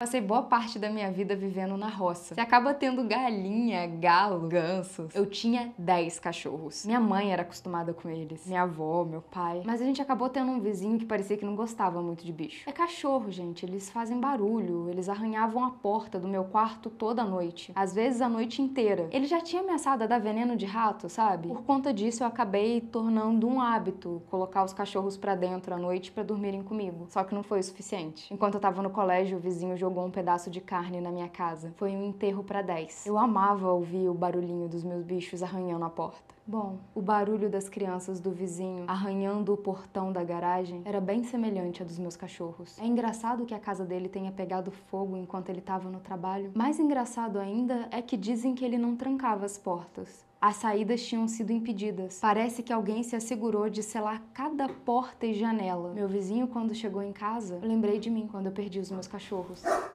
Passei boa parte da minha vida vivendo na roça. Você acaba tendo galinha, galo, gansos. Eu tinha 10 cachorros. Minha mãe era acostumada com eles, minha avó, meu pai. Mas a gente acabou tendo um vizinho que parecia que não gostava muito de bicho. É cachorro, gente. Eles fazem barulho. Eles arranhavam a porta do meu quarto toda noite. Às vezes a noite inteira. Ele já tinha ameaçado a dar veneno de rato, sabe? Por conta disso eu acabei tornando um hábito colocar os cachorros para dentro à noite para dormirem comigo. Só que não foi o suficiente. Enquanto eu tava no colégio, o vizinho jogou um pedaço de carne na minha casa. Foi um enterro para 10. Eu amava ouvir o barulhinho dos meus bichos arranhando a porta. Bom, o barulho das crianças do vizinho arranhando o portão da garagem era bem semelhante a dos meus cachorros. É engraçado que a casa dele tenha pegado fogo enquanto ele estava no trabalho. Mais engraçado ainda é que dizem que ele não trancava as portas. As saídas tinham sido impedidas. Parece que alguém se assegurou de selar cada porta e janela. Meu vizinho, quando chegou em casa, lembrei de mim quando eu perdi os meus cachorros.